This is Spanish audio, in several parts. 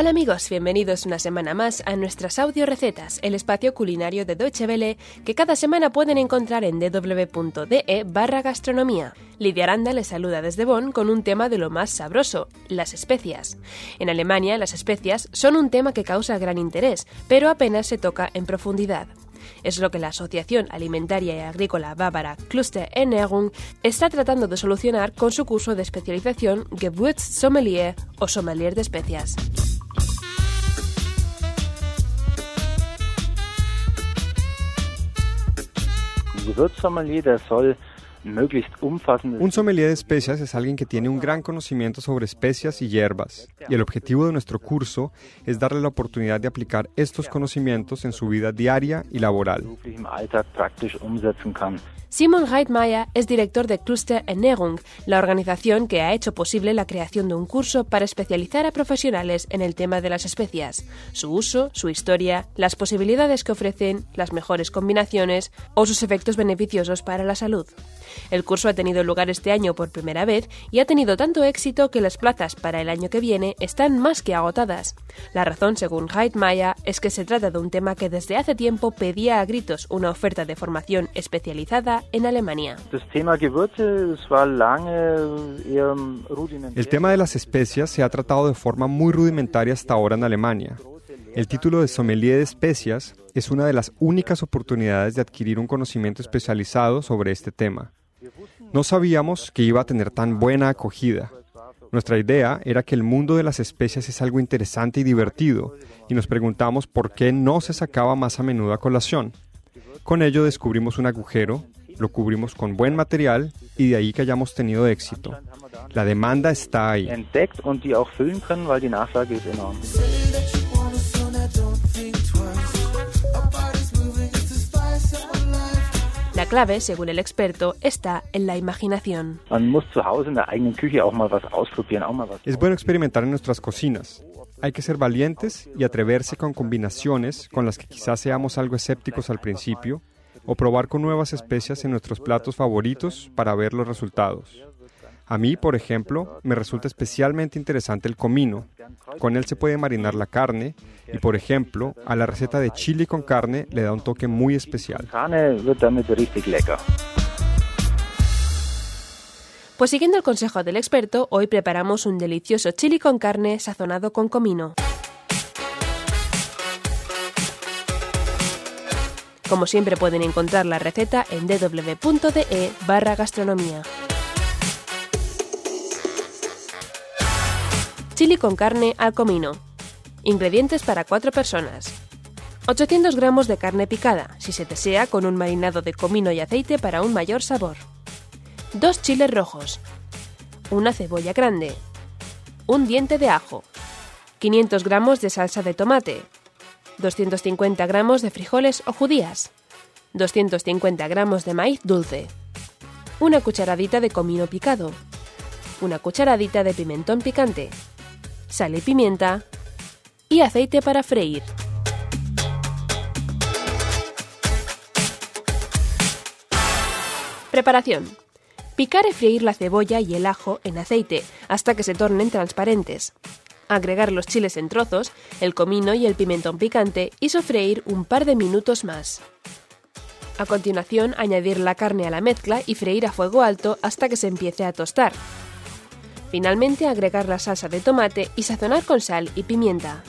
Hola amigos, bienvenidos una semana más a nuestras audio recetas, el espacio culinario de Deutsche Welle que cada semana pueden encontrar en www.de barra gastronomía. Lidia Aranda les saluda desde Bonn con un tema de lo más sabroso, las especias. En Alemania las especias son un tema que causa gran interés, pero apenas se toca en profundidad. Es lo que la Asociación Alimentaria y Agrícola Bávara Cluster Ernährung está tratando de solucionar con su curso de especialización Gewürzsommelier o sommelier de especias. Gewürzsommelier, der soll Un sommelier de especias es alguien que tiene un gran conocimiento sobre especias y hierbas, y el objetivo de nuestro curso es darle la oportunidad de aplicar estos conocimientos en su vida diaria y laboral. Simon Reitmeier es director de Cluster Ernährung, la organización que ha hecho posible la creación de un curso para especializar a profesionales en el tema de las especias, su uso, su historia, las posibilidades que ofrecen, las mejores combinaciones o sus efectos beneficiosos para la salud. El curso ha tenido lugar este año por primera vez y ha tenido tanto éxito que las plazas para el año que viene están más que agotadas. La razón, según Heidmeier, es que se trata de un tema que desde hace tiempo pedía a gritos una oferta de formación especializada en Alemania. El tema de las especias se ha tratado de forma muy rudimentaria hasta ahora en Alemania. El título de sommelier de especias es una de las únicas oportunidades de adquirir un conocimiento especializado sobre este tema. No sabíamos que iba a tener tan buena acogida. Nuestra idea era que el mundo de las especias es algo interesante y divertido, y nos preguntamos por qué no se sacaba más a menudo a colación. Con ello descubrimos un agujero, lo cubrimos con buen material y de ahí que hayamos tenido éxito. La demanda está ahí. Clave, según el experto, está en la imaginación. Es bueno experimentar en nuestras cocinas. Hay que ser valientes y atreverse con combinaciones con las que quizás seamos algo escépticos al principio, o probar con nuevas especias en nuestros platos favoritos para ver los resultados. A mí, por ejemplo, me resulta especialmente interesante el comino. Con él se puede marinar la carne y, por ejemplo, a la receta de chili con carne le da un toque muy especial. Pues siguiendo el consejo del experto, hoy preparamos un delicioso chili con carne sazonado con comino. Como siempre pueden encontrar la receta en www.de barra gastronomía. Chili con carne al comino. Ingredientes para 4 personas. 800 gramos de carne picada, si se desea, con un marinado de comino y aceite para un mayor sabor. 2 chiles rojos. Una cebolla grande. Un diente de ajo. 500 gramos de salsa de tomate. 250 gramos de frijoles o judías. 250 gramos de maíz dulce. Una cucharadita de comino picado. Una cucharadita de pimentón picante sal y pimienta y aceite para freír. Preparación. Picar y freír la cebolla y el ajo en aceite hasta que se tornen transparentes. Agregar los chiles en trozos, el comino y el pimentón picante y sofreír un par de minutos más. A continuación, añadir la carne a la mezcla y freír a fuego alto hasta que se empiece a tostar. Finalmente agregar la salsa de tomate y sazonar con sal y pimienta.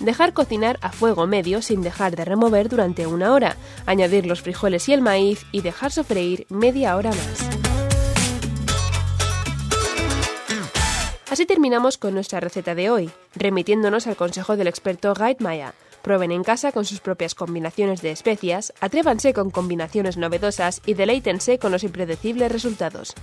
Dejar cocinar a fuego medio sin dejar de remover durante una hora, añadir los frijoles y el maíz y dejar sofreír media hora más. Así terminamos con nuestra receta de hoy, remitiéndonos al consejo del experto Maya. Prueben en casa con sus propias combinaciones de especias, atrévanse con combinaciones novedosas y deleítense con los impredecibles resultados.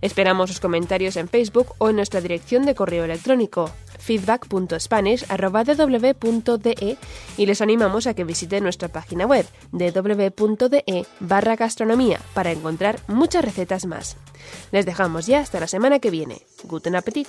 Esperamos sus comentarios en Facebook o en nuestra dirección de correo electrónico feedback.spanish.ww.de y les animamos a que visiten nuestra página web www.de barra gastronomía para encontrar muchas recetas más. Les dejamos ya hasta la semana que viene. Guten Appetit!